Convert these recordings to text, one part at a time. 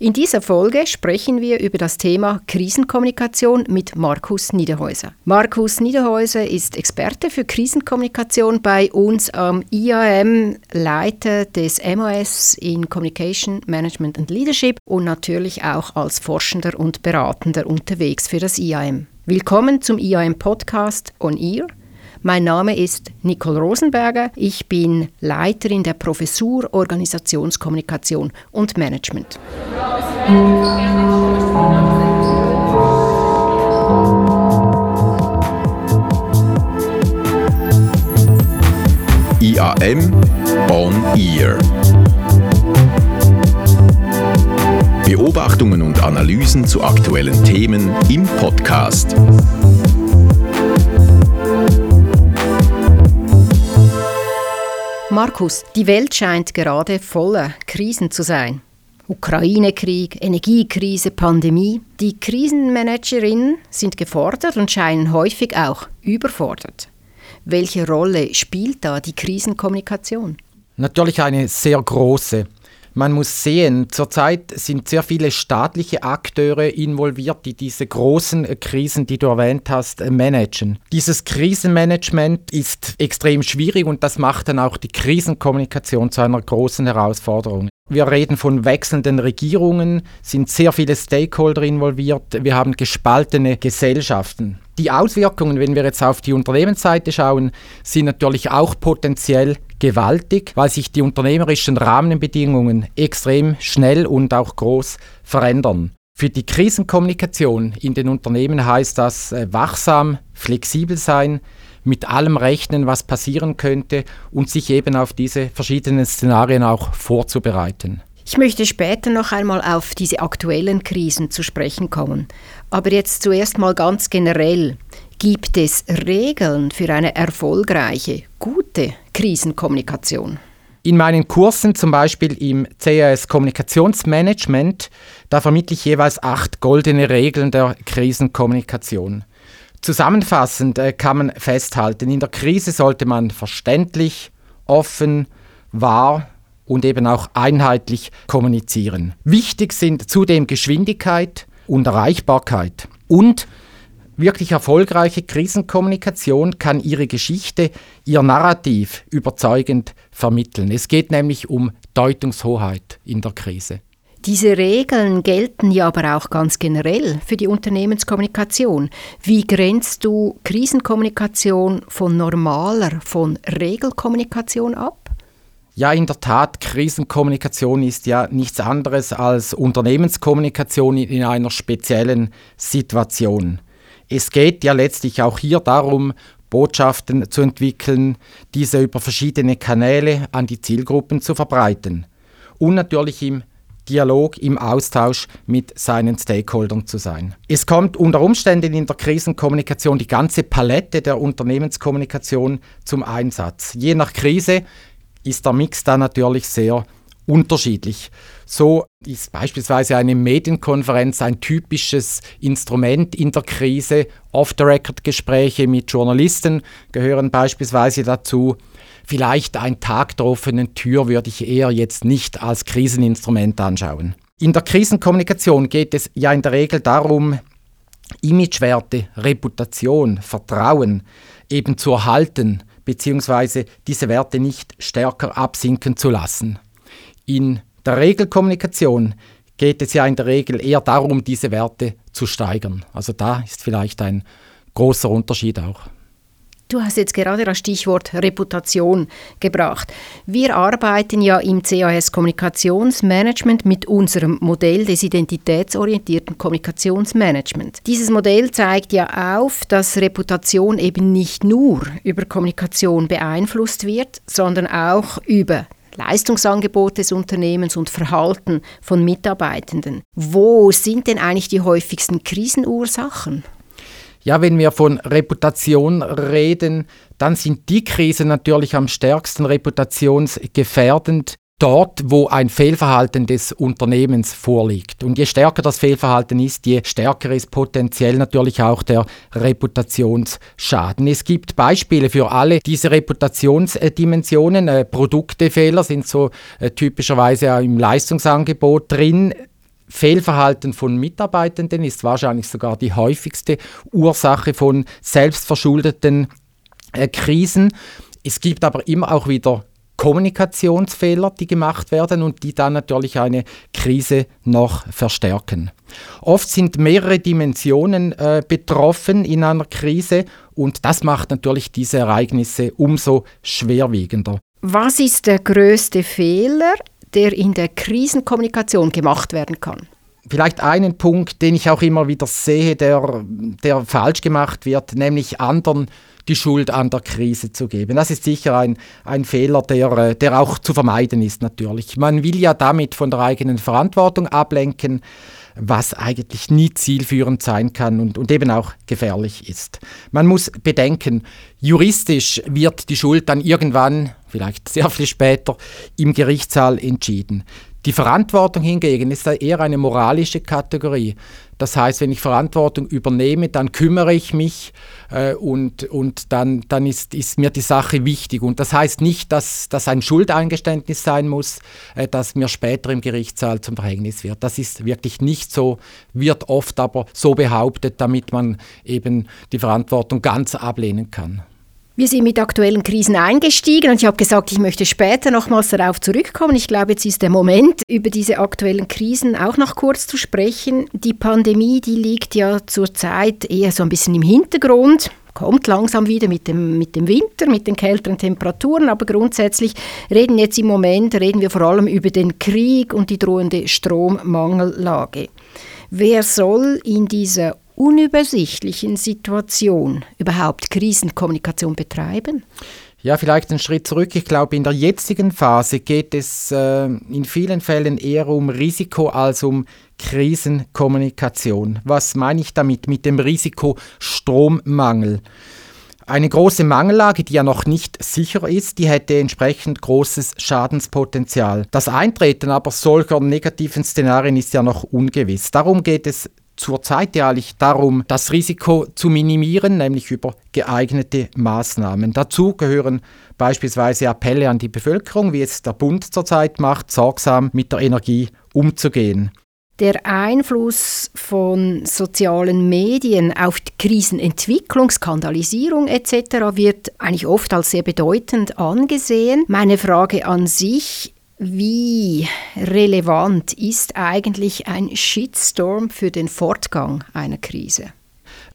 In dieser Folge sprechen wir über das Thema Krisenkommunikation mit Markus Niederhäuser. Markus Niederhäuser ist Experte für Krisenkommunikation bei uns am IAM, Leiter des MOS in Communication Management and Leadership und natürlich auch als Forschender und Beratender unterwegs für das IAM. Willkommen zum IAM Podcast On Ear. Mein Name ist Nicole Rosenberger. Ich bin Leiterin der Professur Organisationskommunikation und Management. IAM On Ear. Beobachtungen und Analysen zu aktuellen Themen im Podcast. Markus, die Welt scheint gerade voller Krisen zu sein. Ukraine-Krieg, Energiekrise, Pandemie. Die Krisenmanagerinnen sind gefordert und scheinen häufig auch überfordert. Welche Rolle spielt da die Krisenkommunikation? Natürlich eine sehr große. Man muss sehen, zurzeit sind sehr viele staatliche Akteure involviert, die diese großen Krisen, die du erwähnt hast, managen. Dieses Krisenmanagement ist extrem schwierig und das macht dann auch die Krisenkommunikation zu einer großen Herausforderung. Wir reden von wechselnden Regierungen, sind sehr viele Stakeholder involviert, wir haben gespaltene Gesellschaften. Die Auswirkungen, wenn wir jetzt auf die Unternehmensseite schauen, sind natürlich auch potenziell gewaltig, weil sich die unternehmerischen Rahmenbedingungen extrem schnell und auch groß verändern. Für die Krisenkommunikation in den Unternehmen heißt das äh, wachsam, flexibel sein, mit allem rechnen, was passieren könnte und sich eben auf diese verschiedenen Szenarien auch vorzubereiten. Ich möchte später noch einmal auf diese aktuellen Krisen zu sprechen kommen. Aber jetzt zuerst mal ganz generell. Gibt es Regeln für eine erfolgreiche, gute Krisenkommunikation? In meinen Kursen, zum Beispiel im CAS Kommunikationsmanagement, da vermittle ich jeweils acht goldene Regeln der Krisenkommunikation. Zusammenfassend äh, kann man festhalten, in der Krise sollte man verständlich, offen, wahr und eben auch einheitlich kommunizieren. Wichtig sind zudem Geschwindigkeit und Erreichbarkeit und Wirklich erfolgreiche Krisenkommunikation kann ihre Geschichte, ihr Narrativ überzeugend vermitteln. Es geht nämlich um Deutungshoheit in der Krise. Diese Regeln gelten ja aber auch ganz generell für die Unternehmenskommunikation. Wie grenzt du Krisenkommunikation von normaler, von Regelkommunikation ab? Ja, in der Tat, Krisenkommunikation ist ja nichts anderes als Unternehmenskommunikation in einer speziellen Situation. Es geht ja letztlich auch hier darum, Botschaften zu entwickeln, diese über verschiedene Kanäle an die Zielgruppen zu verbreiten und natürlich im Dialog, im Austausch mit seinen Stakeholdern zu sein. Es kommt unter Umständen in der Krisenkommunikation die ganze Palette der Unternehmenskommunikation zum Einsatz. Je nach Krise ist der Mix da natürlich sehr unterschiedlich. So ist beispielsweise eine Medienkonferenz ein typisches Instrument in der Krise. Off-the-Record-Gespräche mit Journalisten gehören beispielsweise dazu. Vielleicht ein Tag der offenen Tür würde ich eher jetzt nicht als Kriseninstrument anschauen. In der Krisenkommunikation geht es ja in der Regel darum, Imagewerte, Reputation, Vertrauen eben zu erhalten, beziehungsweise diese Werte nicht stärker absinken zu lassen. In der Regelkommunikation geht es ja in der Regel eher darum, diese Werte zu steigern. Also da ist vielleicht ein großer Unterschied auch. Du hast jetzt gerade das Stichwort Reputation gebracht. Wir arbeiten ja im CAS Kommunikationsmanagement mit unserem Modell des identitätsorientierten Kommunikationsmanagement. Dieses Modell zeigt ja auf, dass Reputation eben nicht nur über Kommunikation beeinflusst wird, sondern auch über Leistungsangebot des Unternehmens und Verhalten von Mitarbeitenden. Wo sind denn eigentlich die häufigsten Krisenursachen? Ja, wenn wir von Reputation reden, dann sind die Krisen natürlich am stärksten reputationsgefährdend, dort, wo ein Fehlverhalten des Unternehmens vorliegt. Und je stärker das Fehlverhalten ist, je stärker ist potenziell natürlich auch der Reputationsschaden. Es gibt Beispiele für alle diese Reputationsdimensionen. Äh, Produktefehler sind so äh, typischerweise im Leistungsangebot drin. Fehlverhalten von Mitarbeitenden ist wahrscheinlich sogar die häufigste Ursache von selbstverschuldeten äh, Krisen. Es gibt aber immer auch wieder Kommunikationsfehler, die gemacht werden und die dann natürlich eine Krise noch verstärken. Oft sind mehrere Dimensionen äh, betroffen in einer Krise und das macht natürlich diese Ereignisse umso schwerwiegender. Was ist der größte Fehler, der in der Krisenkommunikation gemacht werden kann? Vielleicht einen Punkt, den ich auch immer wieder sehe, der, der falsch gemacht wird, nämlich anderen die Schuld an der Krise zu geben. Das ist sicher ein, ein Fehler, der, äh, der auch zu vermeiden ist natürlich. Man will ja damit von der eigenen Verantwortung ablenken, was eigentlich nie zielführend sein kann und, und eben auch gefährlich ist. Man muss bedenken, juristisch wird die Schuld dann irgendwann, vielleicht sehr viel später, im Gerichtssaal entschieden. Die Verantwortung hingegen ist eher eine moralische Kategorie. Das heißt, wenn ich Verantwortung übernehme, dann kümmere ich mich äh, und, und dann, dann ist, ist mir die Sache wichtig. Und das heißt nicht, dass das ein Schuldeingeständnis sein muss, äh, das mir später im Gerichtssaal zum Verhängnis wird. Das ist wirklich nicht so, wird oft aber so behauptet, damit man eben die Verantwortung ganz ablehnen kann. Wir sind mit aktuellen Krisen eingestiegen und ich habe gesagt, ich möchte später nochmals darauf zurückkommen. Ich glaube, jetzt ist der Moment, über diese aktuellen Krisen auch noch kurz zu sprechen. Die Pandemie, die liegt ja zurzeit eher so ein bisschen im Hintergrund kommt langsam wieder mit dem, mit dem Winter, mit den kälteren Temperaturen, aber grundsätzlich reden jetzt im Moment, reden wir vor allem über den Krieg und die drohende Strommangellage. Wer soll in dieser unübersichtlichen Situation überhaupt Krisenkommunikation betreiben? Ja, vielleicht einen Schritt zurück. Ich glaube, in der jetzigen Phase geht es äh, in vielen Fällen eher um Risiko als um Krisenkommunikation. Was meine ich damit mit dem Risiko Strommangel? Eine große Mangellage, die ja noch nicht sicher ist, die hätte entsprechend großes Schadenspotenzial. Das Eintreten aber solcher negativen Szenarien ist ja noch ungewiss. Darum geht es zurzeit ja eigentlich darum, das Risiko zu minimieren, nämlich über geeignete Maßnahmen. Dazu gehören beispielsweise Appelle an die Bevölkerung, wie es der Bund zurzeit macht, sorgsam mit der Energie umzugehen. Der Einfluss von sozialen Medien auf die Krisenentwicklung, Skandalisierung etc. wird eigentlich oft als sehr bedeutend angesehen. Meine Frage an sich, wie relevant ist eigentlich ein Shitstorm für den Fortgang einer Krise?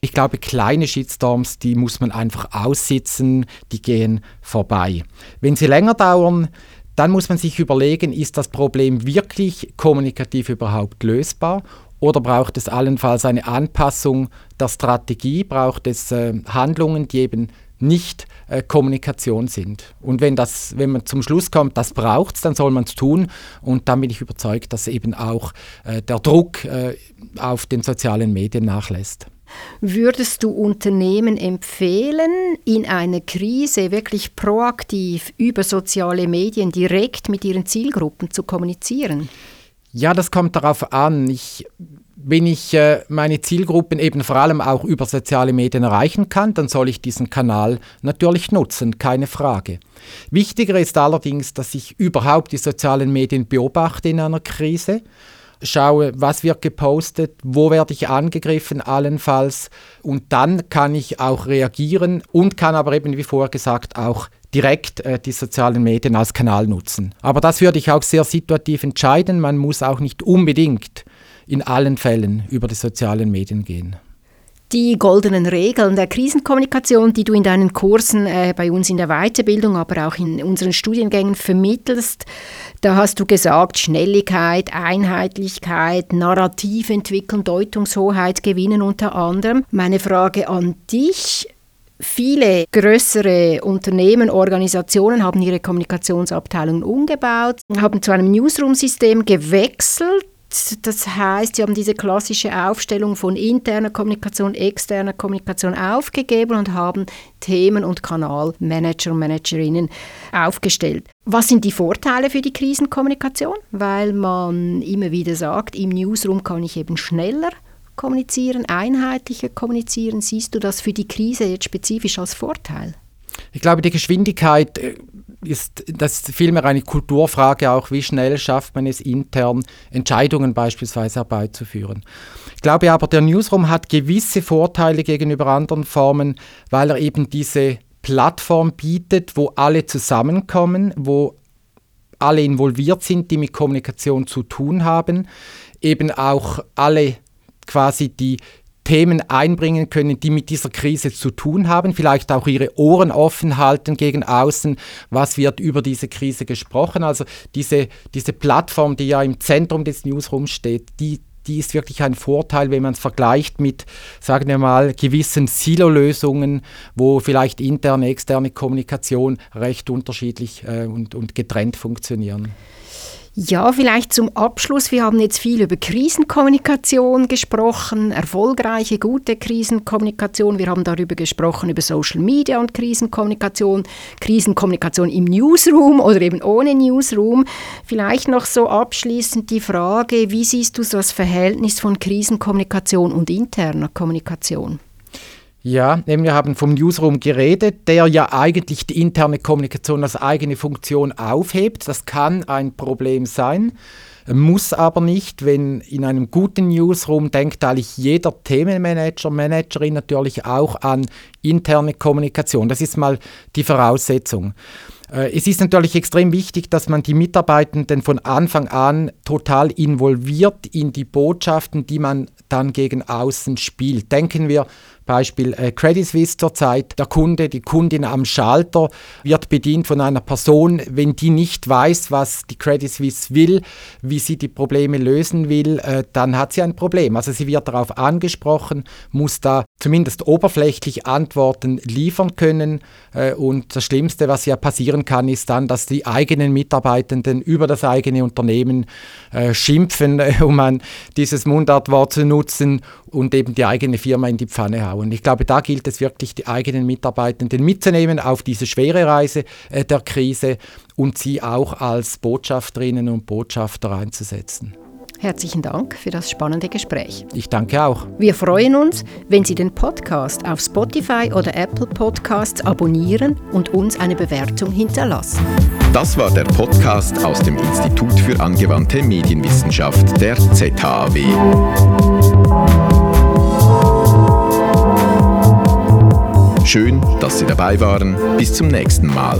Ich glaube, kleine Shitstorms, die muss man einfach aussitzen, die gehen vorbei. Wenn sie länger dauern, dann muss man sich überlegen, ist das Problem wirklich kommunikativ überhaupt lösbar oder braucht es allenfalls eine Anpassung der Strategie, braucht es äh, Handlungen, die eben nicht äh, Kommunikation sind. Und wenn, das, wenn man zum Schluss kommt, das braucht es, dann soll man es tun. Und dann bin ich überzeugt, dass eben auch äh, der Druck äh, auf den sozialen Medien nachlässt. Würdest du Unternehmen empfehlen, in einer Krise wirklich proaktiv über soziale Medien direkt mit ihren Zielgruppen zu kommunizieren? Ja, das kommt darauf an. Ich wenn ich äh, meine Zielgruppen eben vor allem auch über soziale Medien erreichen kann, dann soll ich diesen Kanal natürlich nutzen, keine Frage. Wichtiger ist allerdings, dass ich überhaupt die sozialen Medien beobachte in einer Krise, schaue, was wird gepostet, wo werde ich angegriffen allenfalls und dann kann ich auch reagieren und kann aber eben, wie vorher gesagt, auch direkt äh, die sozialen Medien als Kanal nutzen. Aber das würde ich auch sehr situativ entscheiden. Man muss auch nicht unbedingt in allen Fällen über die sozialen Medien gehen. Die goldenen Regeln der Krisenkommunikation, die du in deinen Kursen äh, bei uns in der Weiterbildung, aber auch in unseren Studiengängen vermittelst, da hast du gesagt, Schnelligkeit, Einheitlichkeit, Narrativ entwickeln, Deutungshoheit gewinnen unter anderem. Meine Frage an dich, Viele größere Unternehmen, Organisationen haben ihre Kommunikationsabteilungen umgebaut, haben zu einem Newsroom-System gewechselt das heißt, sie haben diese klassische Aufstellung von interner Kommunikation, externer Kommunikation aufgegeben und haben Themen- und Kanalmanager und Managerinnen aufgestellt. Was sind die Vorteile für die Krisenkommunikation? Weil man immer wieder sagt, im Newsroom kann ich eben schneller kommunizieren, einheitlicher kommunizieren. Siehst du das für die Krise jetzt spezifisch als Vorteil? Ich glaube, die Geschwindigkeit äh, ist das vielmehr eine Kulturfrage auch, wie schnell schafft man es intern, Entscheidungen beispielsweise herbeizuführen. Ich glaube aber, der Newsroom hat gewisse Vorteile gegenüber anderen Formen, weil er eben diese Plattform bietet, wo alle zusammenkommen, wo alle involviert sind, die mit Kommunikation zu tun haben, eben auch alle quasi die Themen einbringen können, die mit dieser Krise zu tun haben, vielleicht auch ihre Ohren offen halten gegen außen, was wird über diese Krise gesprochen. Also diese, diese Plattform, die ja im Zentrum des Newsrooms steht, die, die ist wirklich ein Vorteil, wenn man es vergleicht mit, sagen wir mal, gewissen Silo-Lösungen, wo vielleicht interne, externe Kommunikation recht unterschiedlich äh, und, und getrennt funktionieren. Ja, vielleicht zum Abschluss. Wir haben jetzt viel über Krisenkommunikation gesprochen, erfolgreiche, gute Krisenkommunikation. Wir haben darüber gesprochen, über Social Media und Krisenkommunikation, Krisenkommunikation im Newsroom oder eben ohne Newsroom. Vielleicht noch so abschließend die Frage, wie siehst du so das Verhältnis von Krisenkommunikation und interner Kommunikation? Ja, wir haben vom Newsroom geredet, der ja eigentlich die interne Kommunikation als eigene Funktion aufhebt. Das kann ein Problem sein, muss aber nicht, wenn in einem guten Newsroom denkt eigentlich jeder Themenmanager, Managerin natürlich auch an interne Kommunikation. Das ist mal die Voraussetzung. Äh, es ist natürlich extrem wichtig, dass man die Mitarbeitenden von Anfang an total involviert in die Botschaften, die man dann gegen außen spielt. Denken wir Beispiel äh, Credit Suisse zurzeit, der Kunde, die Kundin am Schalter wird bedient von einer Person, wenn die nicht weiß, was die Credit Suisse will, wie sie die Probleme lösen will, äh, dann hat sie ein Problem. Also sie wird darauf angesprochen, muss da zumindest oberflächlich Antworten liefern können äh, und das Schlimmste, was ja passieren kann, ist dann, dass die eigenen Mitarbeitenden über das eigene Unternehmen äh, schimpfen, um ein, dieses Mundartwort zu nutzen und eben die eigene Firma in die Pfanne hauen. Ich glaube, da gilt es wirklich, die eigenen Mitarbeitenden mitzunehmen auf diese schwere Reise äh, der Krise und sie auch als Botschafterinnen und Botschafter einzusetzen. Herzlichen Dank für das spannende Gespräch. Ich danke auch. Wir freuen uns, wenn Sie den Podcast auf Spotify oder Apple Podcasts abonnieren und uns eine Bewertung hinterlassen. Das war der Podcast aus dem Institut für angewandte Medienwissenschaft der ZHAW. Schön, dass Sie dabei waren. Bis zum nächsten Mal.